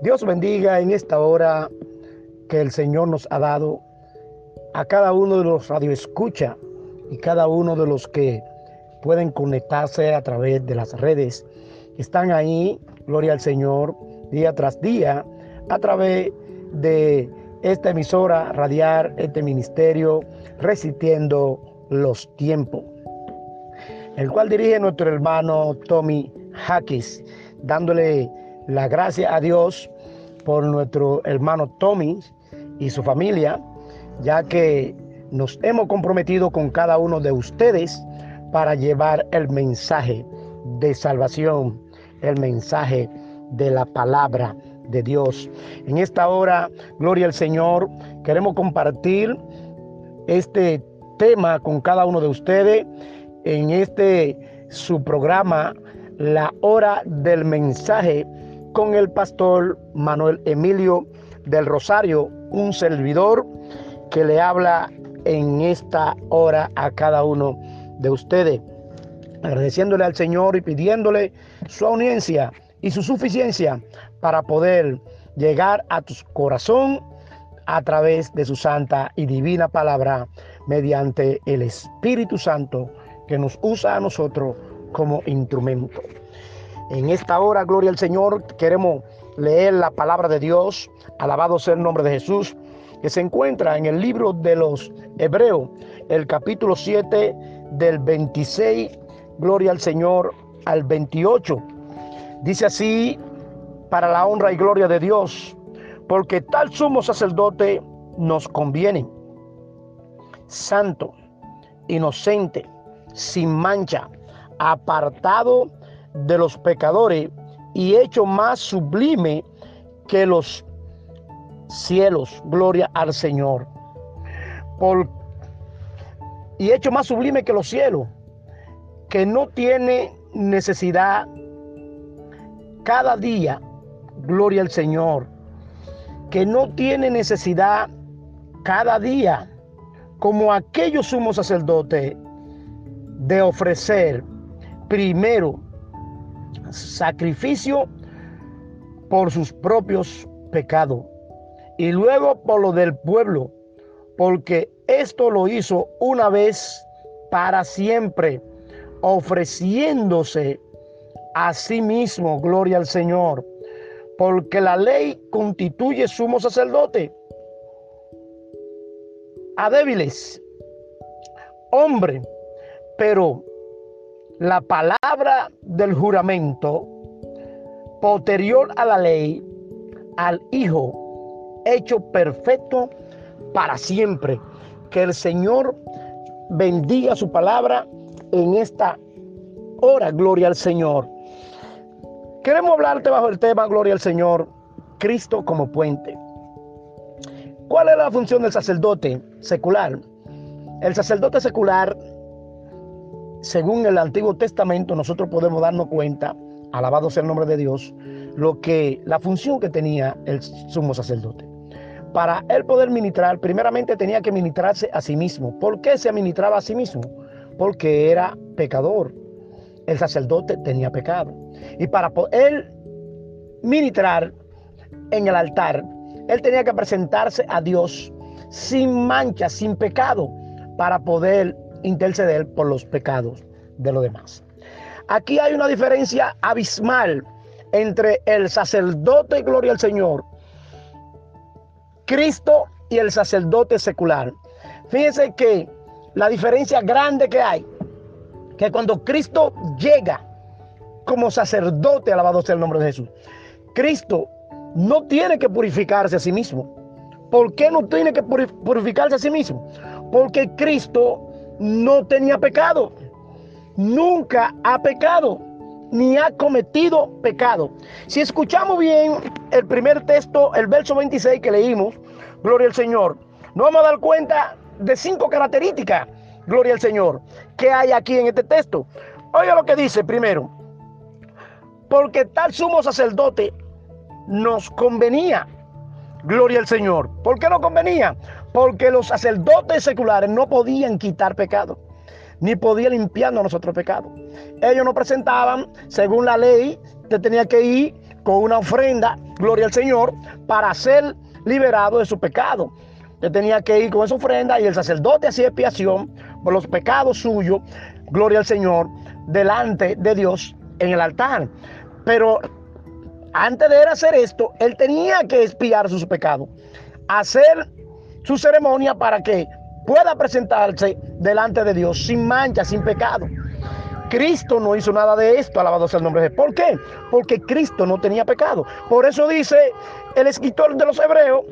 Dios bendiga en esta hora que el Señor nos ha dado a cada uno de los radioescucha y cada uno de los que pueden conectarse a través de las redes. Están ahí, gloria al Señor, día tras día, a través de esta emisora radiar, este ministerio, resistiendo los tiempos, el cual dirige nuestro hermano Tommy Hackis, dándole la gracia a Dios por nuestro hermano Tommy y su familia, ya que nos hemos comprometido con cada uno de ustedes para llevar el mensaje de salvación, el mensaje de la palabra de Dios. En esta hora, gloria al Señor, queremos compartir este tema con cada uno de ustedes en este su programa, La Hora del Mensaje con el pastor Manuel Emilio del Rosario, un servidor que le habla en esta hora a cada uno de ustedes, agradeciéndole al Señor y pidiéndole su audiencia y su suficiencia para poder llegar a tu corazón a través de su santa y divina palabra mediante el Espíritu Santo que nos usa a nosotros como instrumento. En esta hora, gloria al Señor, queremos leer la palabra de Dios, alabado sea el nombre de Jesús, que se encuentra en el libro de los Hebreos, el capítulo 7 del 26, gloria al Señor, al 28. Dice así, para la honra y gloria de Dios, porque tal sumo sacerdote nos conviene, santo, inocente, sin mancha, apartado de los pecadores y hecho más sublime que los cielos. Gloria al Señor. Por, y hecho más sublime que los cielos, que no tiene necesidad cada día, gloria al Señor, que no tiene necesidad cada día, como aquellos sumos sacerdotes, de ofrecer primero sacrificio por sus propios pecados y luego por lo del pueblo, porque esto lo hizo una vez para siempre, ofreciéndose a sí mismo, gloria al Señor, porque la ley constituye sumo sacerdote a débiles, hombre, pero la palabra del juramento posterior a la ley al Hijo hecho perfecto para siempre. Que el Señor bendiga su palabra en esta hora, gloria al Señor. Queremos hablarte bajo el tema, gloria al Señor, Cristo como puente. ¿Cuál es la función del sacerdote secular? El sacerdote secular según el Antiguo Testamento, nosotros podemos darnos cuenta, alabado sea el nombre de Dios, lo que la función que tenía el sumo sacerdote. Para él poder ministrar, primeramente tenía que ministrarse a sí mismo. ¿Por qué se ministraba a sí mismo? Porque era pecador. El sacerdote tenía pecado. Y para poder ministrar en el altar, él tenía que presentarse a Dios sin mancha, sin pecado, para poder interceder por los pecados de los demás. Aquí hay una diferencia abismal entre el sacerdote, gloria al Señor, Cristo y el sacerdote secular. Fíjense que la diferencia grande que hay, que cuando Cristo llega como sacerdote, alabado sea el nombre de Jesús, Cristo no tiene que purificarse a sí mismo. ¿Por qué no tiene que purificarse a sí mismo? Porque Cristo no tenía pecado. Nunca ha pecado, ni ha cometido pecado. Si escuchamos bien el primer texto, el verso 26 que leímos, gloria al Señor, nos vamos a dar cuenta de cinco características, gloria al Señor, que hay aquí en este texto. Oiga lo que dice primero, porque tal sumo sacerdote nos convenía. Gloria al Señor. ¿Por qué no convenía? Porque los sacerdotes seculares no podían quitar pecado, ni podían limpiarnos nosotros pecados. Ellos no presentaban, según la ley, te tenía que ir con una ofrenda, gloria al Señor, para ser liberado de su pecado. Él tenía que ir con esa ofrenda y el sacerdote hacía expiación por los pecados suyos, gloria al Señor, delante de Dios en el altar. Pero antes de él hacer esto, él tenía que expiar sus pecados, hacer su ceremonia para que pueda presentarse delante de Dios sin mancha, sin pecado. Cristo no hizo nada de esto, alabado sea el nombre de Dios. ¿Por qué? Porque Cristo no tenía pecado. Por eso dice el escritor de los Hebreos,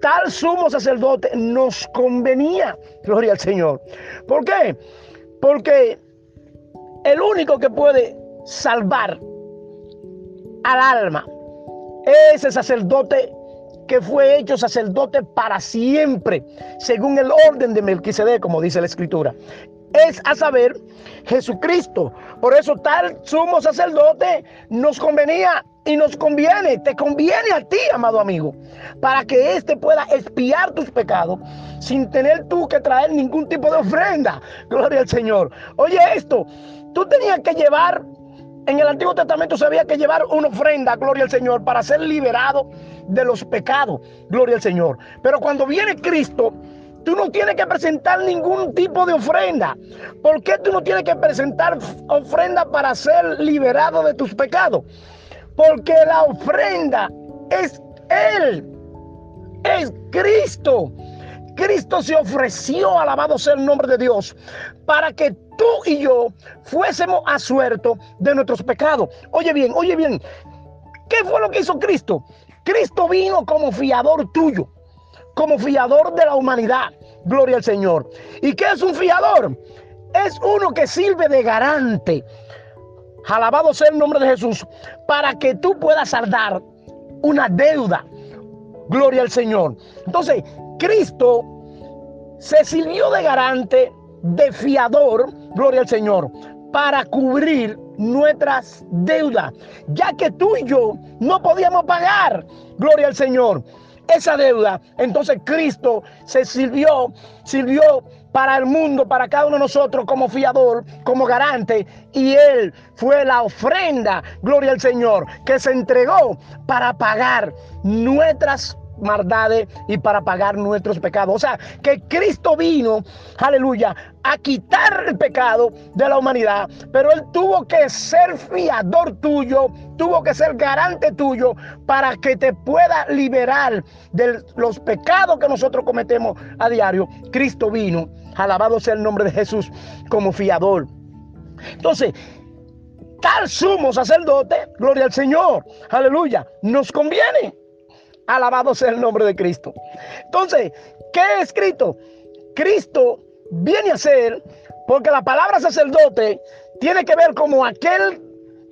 tal sumo sacerdote nos convenía. Gloria al Señor. ¿Por qué? Porque el único que puede salvar al alma es el sacerdote que fue hecho sacerdote para siempre, según el orden de Melquisedec, como dice la escritura es a saber Jesucristo. Por eso tal sumo sacerdote nos convenía y nos conviene, te conviene a ti, amado amigo, para que éste pueda espiar tus pecados sin tener tú que traer ningún tipo de ofrenda. Gloria al Señor. Oye esto, tú tenías que llevar, en el Antiguo Testamento se había que llevar una ofrenda, gloria al Señor, para ser liberado de los pecados, gloria al Señor. Pero cuando viene Cristo, Tú no tienes que presentar ningún tipo de ofrenda. ¿Por qué tú no tienes que presentar ofrenda para ser liberado de tus pecados? Porque la ofrenda es Él. Es Cristo. Cristo se ofreció, alabado sea el nombre de Dios, para que tú y yo fuésemos asuertos de nuestros pecados. Oye bien, oye bien, ¿qué fue lo que hizo Cristo? Cristo vino como fiador tuyo como fiador de la humanidad. Gloria al Señor. ¿Y qué es un fiador? Es uno que sirve de garante. Alabado sea el nombre de Jesús. Para que tú puedas saldar una deuda. Gloria al Señor. Entonces, Cristo se sirvió de garante, de fiador, gloria al Señor, para cubrir nuestras deudas, ya que tú y yo no podíamos pagar, gloria al Señor esa deuda. Entonces Cristo se sirvió, sirvió para el mundo, para cada uno de nosotros como fiador, como garante. Y Él fue la ofrenda, gloria al Señor, que se entregó para pagar nuestras maldades y para pagar nuestros pecados. O sea, que Cristo vino, aleluya, a quitar el pecado de la humanidad, pero Él tuvo que ser fiador tuyo, tuvo que ser garante tuyo para que te pueda liberar de los pecados que nosotros cometemos a diario. Cristo vino, alabado sea el nombre de Jesús, como fiador. Entonces, tal sumo sacerdote, gloria al Señor, aleluya, nos conviene. Alabado sea el nombre de Cristo. Entonces, ¿qué he escrito? Cristo viene a ser, porque la palabra sacerdote tiene que ver como aquel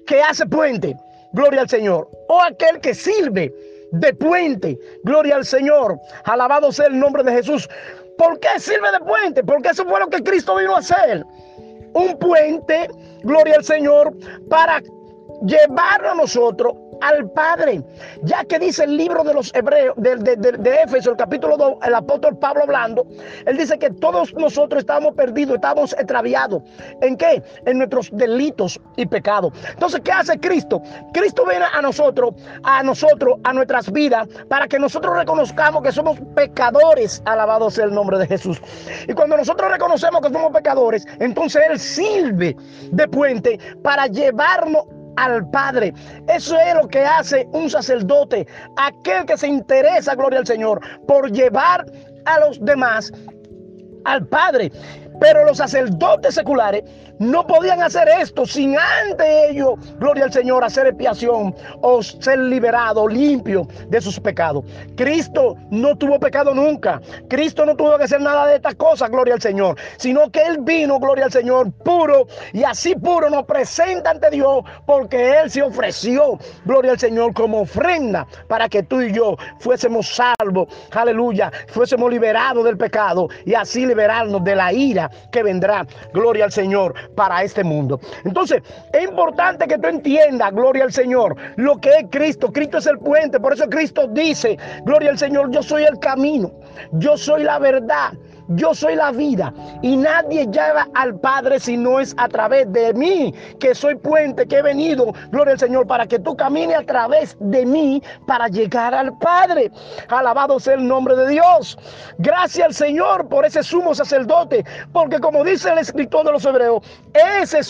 que hace puente, gloria al Señor, o aquel que sirve de puente, gloria al Señor. Alabado sea el nombre de Jesús. ¿Por qué sirve de puente? Porque eso fue lo que Cristo vino a hacer. Un puente, gloria al Señor, para llevar a nosotros al Padre, ya que dice el libro de los Hebreos, de, de, Éfeso, el capítulo 2, el apóstol Pablo hablando, él dice que todos nosotros estábamos perdidos, estábamos extraviados. ¿En qué? En nuestros delitos y pecados. Entonces, ¿qué hace Cristo? Cristo viene a nosotros, a nosotros, a nuestras vidas, para que nosotros reconozcamos que somos pecadores, alabado sea el nombre de Jesús. Y cuando nosotros reconocemos que somos pecadores, entonces Él sirve de puente para llevarnos al Padre. Eso es lo que hace un sacerdote, aquel que se interesa, gloria al Señor, por llevar a los demás al Padre. Pero los sacerdotes seculares no podían hacer esto sin antes ellos, gloria al Señor, hacer expiación o ser liberado, limpio de sus pecados. Cristo no tuvo pecado nunca. Cristo no tuvo que hacer nada de estas cosas, gloria al Señor, sino que Él vino, gloria al Señor, puro y así puro nos presenta ante Dios porque Él se ofreció, gloria al Señor, como ofrenda para que tú y yo fuésemos salvos, aleluya, fuésemos liberados del pecado y así liberarnos de la ira que vendrá, gloria al Señor para este mundo. Entonces, es importante que tú entiendas, gloria al Señor, lo que es Cristo. Cristo es el puente. Por eso Cristo dice, gloria al Señor, yo soy el camino, yo soy la verdad. Yo soy la vida y nadie llega al Padre si no es a través de mí, que soy puente, que he venido, gloria al Señor, para que tú camines a través de mí para llegar al Padre. Alabado sea el nombre de Dios. Gracias al Señor por ese sumo sacerdote, porque como dice el escritor de los hebreos, ese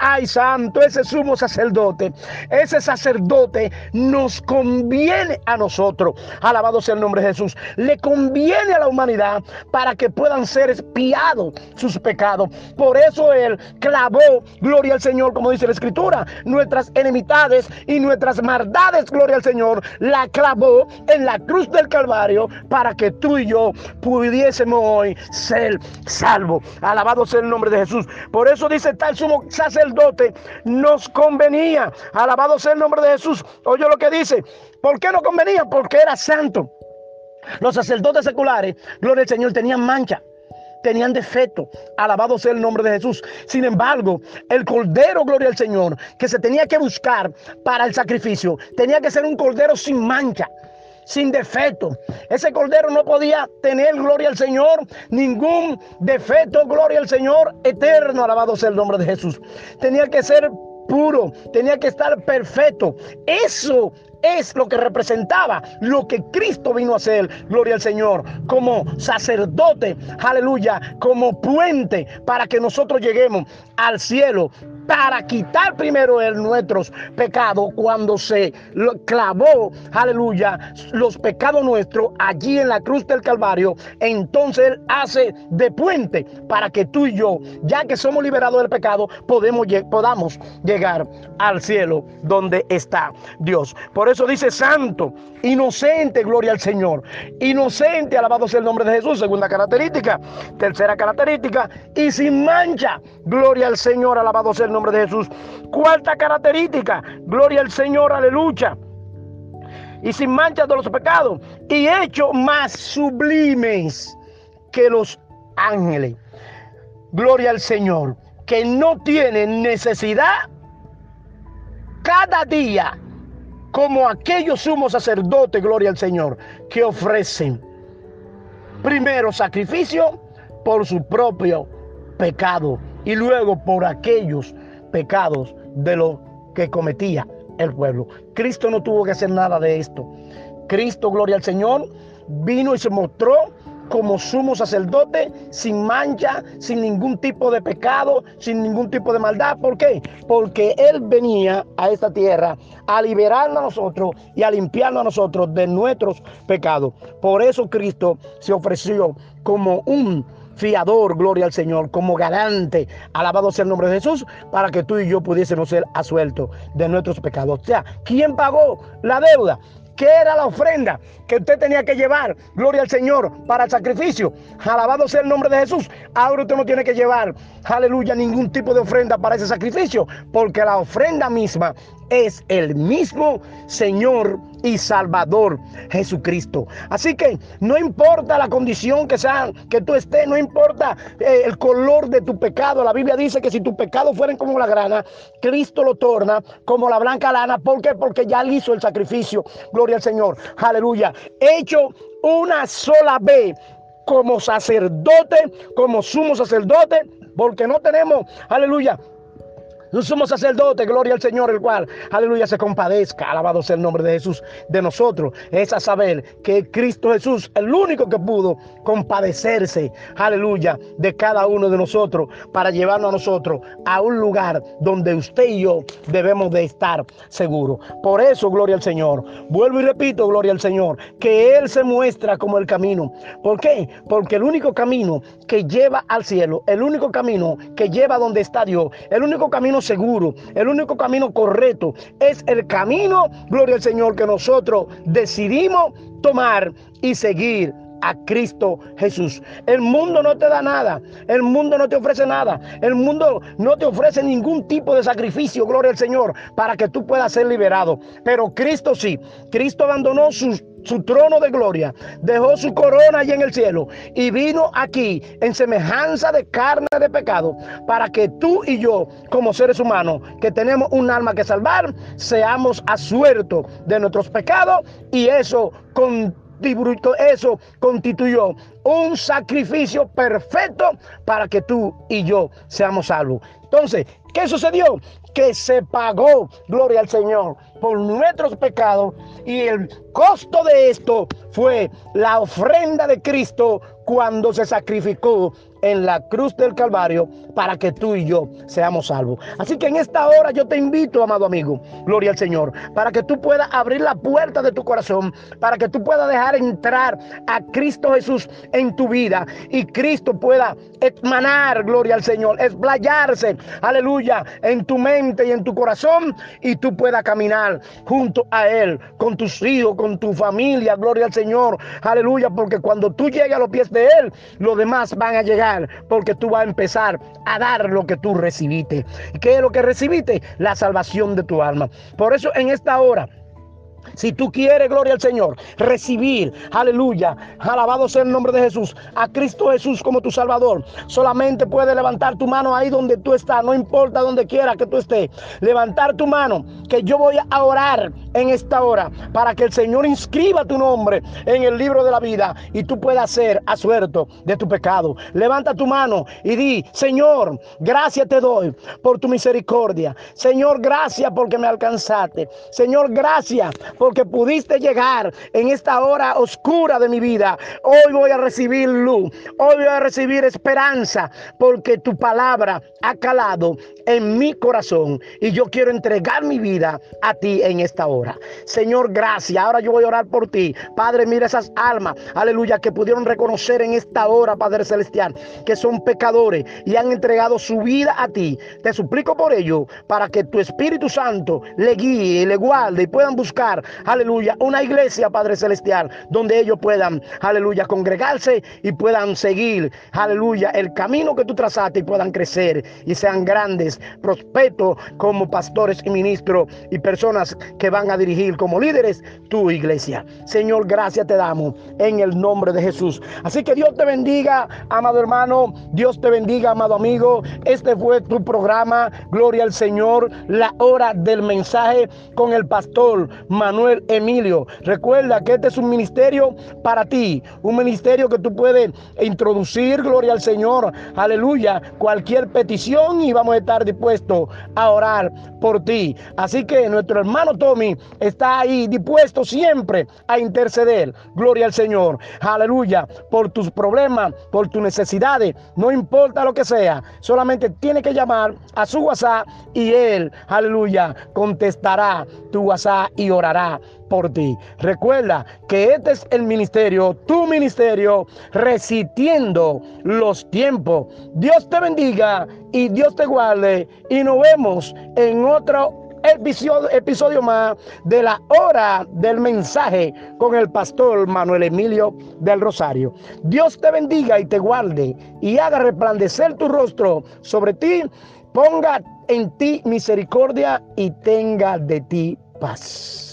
ay santo, ese sumo sacerdote, ese sacerdote nos conviene a nosotros. Alabado sea el nombre de Jesús. Le conviene a la humanidad para que puedan ser espiados sus pecados. Por eso él clavó, gloria al Señor, como dice la escritura, nuestras enemistades y nuestras maldades, gloria al Señor, la clavó en la cruz del Calvario para que tú y yo pudiésemos hoy ser salvos. Alabado sea el nombre de Jesús. Por eso dice tal sumo sacerdote, nos convenía. Alabado sea el nombre de Jesús. Oye lo que dice. ¿Por qué no convenía? Porque era santo. Los sacerdotes seculares, gloria al Señor, tenían mancha tenían defecto. Alabado sea el nombre de Jesús. Sin embargo, el cordero, gloria al Señor, que se tenía que buscar para el sacrificio, tenía que ser un cordero sin mancha. Sin defecto. Ese cordero no podía tener, gloria al Señor, ningún defecto, gloria al Señor, eterno. Alabado sea el nombre de Jesús. Tenía que ser puro, tenía que estar perfecto. Eso es lo que representaba lo que Cristo vino a hacer, gloria al Señor, como sacerdote, aleluya, como puente para que nosotros lleguemos al cielo para quitar primero el nuestros pecados cuando se clavó, aleluya, los pecados nuestros allí en la cruz del Calvario. Entonces Él hace de puente para que tú y yo, ya que somos liberados del pecado, podemos, podamos llegar al cielo donde está Dios. Por eso dice santo, inocente, gloria al Señor. Inocente, alabado sea el nombre de Jesús, segunda característica. Tercera característica, y sin mancha, gloria al Señor, alabado sea el nombre de Jesús. Cuarta característica, gloria al Señor, aleluya. Y sin manchas de los pecados. Y hecho más sublimes que los ángeles. Gloria al Señor. Que no tiene necesidad cada día como aquellos sumos sacerdotes, gloria al Señor, que ofrecen primero sacrificio por su propio pecado y luego por aquellos pecados de lo que cometía el pueblo. Cristo no tuvo que hacer nada de esto. Cristo, gloria al Señor, vino y se mostró como sumo sacerdote, sin mancha, sin ningún tipo de pecado, sin ningún tipo de maldad. ¿Por qué? Porque Él venía a esta tierra a liberarnos a nosotros y a limpiarnos a nosotros de nuestros pecados. Por eso Cristo se ofreció como un fiador, gloria al Señor, como garante, alabado sea el nombre de Jesús, para que tú y yo pudiésemos ser asueltos de nuestros pecados. O sea, ¿quién pagó la deuda? ¿Qué era la ofrenda que usted tenía que llevar? Gloria al Señor para el sacrificio. Alabado sea el nombre de Jesús. Ahora usted no tiene que llevar, aleluya, ningún tipo de ofrenda para ese sacrificio, porque la ofrenda misma es el mismo Señor y Salvador Jesucristo. Así que no importa la condición que sea que tú estés, no importa eh, el color de tu pecado. La Biblia dice que si tus pecados fueren como la grana, Cristo lo torna como la blanca lana. ¿Por qué? Porque ya hizo el sacrificio. Gloria al Señor. Aleluya. Hecho una sola vez como sacerdote, como sumo sacerdote, porque no tenemos, aleluya, un sumo sacerdote, gloria al Señor, el cual, aleluya, se compadezca, alabado sea el nombre de Jesús, de nosotros, es a saber que Cristo Jesús, el único que pudo compadecerse, aleluya, de cada uno de nosotros, para llevarnos a nosotros a un lugar donde usted y yo debemos de estar seguros. Por eso, gloria al Señor. Vuelvo y repito, gloria al Señor, que Él se muestra como el camino. ¿Por qué? Porque el único camino que lleva al cielo, el único camino que lleva donde está Dios, el único camino seguro, el único camino correcto es el camino, gloria al Señor, que nosotros decidimos tomar y seguir a Cristo Jesús. El mundo no te da nada, el mundo no te ofrece nada, el mundo no te ofrece ningún tipo de sacrificio, gloria al Señor, para que tú puedas ser liberado. Pero Cristo sí, Cristo abandonó sus su trono de gloria, dejó su corona allí en el cielo y vino aquí en semejanza de carne de pecado para que tú y yo, como seres humanos, que tenemos un alma que salvar, seamos asuertos de nuestros pecados y eso con eso constituyó un sacrificio perfecto para que tú y yo seamos salvos. Entonces, ¿qué sucedió? Que se pagó, gloria al Señor, por nuestros pecados y el costo de esto fue la ofrenda de Cristo cuando se sacrificó en la cruz del Calvario para que tú y yo seamos salvos. Así que en esta hora yo te invito, amado amigo, gloria al Señor, para que tú puedas abrir la puerta de tu corazón, para que tú puedas dejar entrar a Cristo Jesús en tu vida y Cristo pueda emanar, gloria al Señor, explayarse, aleluya, en tu mente y en tu corazón y tú puedas caminar junto a Él, con tus hijos, con tu familia, gloria al Señor, aleluya, porque cuando tú llegues a los pies de Él, los demás van a llegar, porque tú vas a empezar a dar lo que tú recibiste. ¿Qué es lo que recibiste? La salvación de tu alma. Por eso en esta hora, si tú quieres, gloria al Señor, recibir, aleluya, alabado sea el nombre de Jesús, a Cristo Jesús como tu Salvador, solamente puedes levantar tu mano ahí donde tú estás, no importa donde quiera que tú estés, levantar tu mano, que yo voy a orar en esta hora para que el Señor inscriba tu nombre en el libro de la vida y tú puedas ser asuerto de tu pecado. Levanta tu mano y di, Señor, gracias te doy por tu misericordia. Señor, gracias porque me alcanzaste. Señor, gracias porque pudiste llegar en esta hora oscura de mi vida. Hoy voy a recibir luz, hoy voy a recibir esperanza, porque tu palabra ha calado en mi corazón y yo quiero entregar mi vida a ti en esta hora. Señor, gracias. Ahora yo voy a orar por ti. Padre, mira esas almas, aleluya, que pudieron reconocer en esta hora, Padre Celestial, que son pecadores y han entregado su vida a ti. Te suplico por ello, para que tu Espíritu Santo le guíe, le guarde y puedan buscar aleluya, una iglesia, Padre Celestial, donde ellos puedan, aleluya, congregarse y puedan seguir, aleluya, el camino que tú trazaste y puedan crecer y sean grandes, prospetos como pastores y ministros y personas que van a dirigir como líderes tu iglesia. Señor, gracias te damos en el nombre de Jesús. Así que Dios te bendiga, amado hermano, Dios te bendiga, amado amigo. Este fue tu programa, Gloria al Señor, la hora del mensaje con el pastor Manuel Emilio. Recuerda que este es un ministerio para ti, un ministerio que tú puedes introducir, gloria al Señor, aleluya, cualquier petición y vamos a estar dispuestos a orar por ti. Así que nuestro hermano Tommy está ahí dispuesto siempre a interceder, gloria al Señor, aleluya, por tus problemas, por tus necesidades, no importa lo que sea, solamente tiene que llamar a su WhatsApp y él, aleluya, contestará tu WhatsApp y orará por ti. Recuerda que este es el ministerio, tu ministerio, resistiendo los tiempos. Dios te bendiga y Dios te guarde y nos vemos en otro episodio, episodio más de la hora del mensaje con el pastor Manuel Emilio del Rosario. Dios te bendiga y te guarde y haga resplandecer tu rostro sobre ti, ponga en ti misericordia y tenga de ti paz.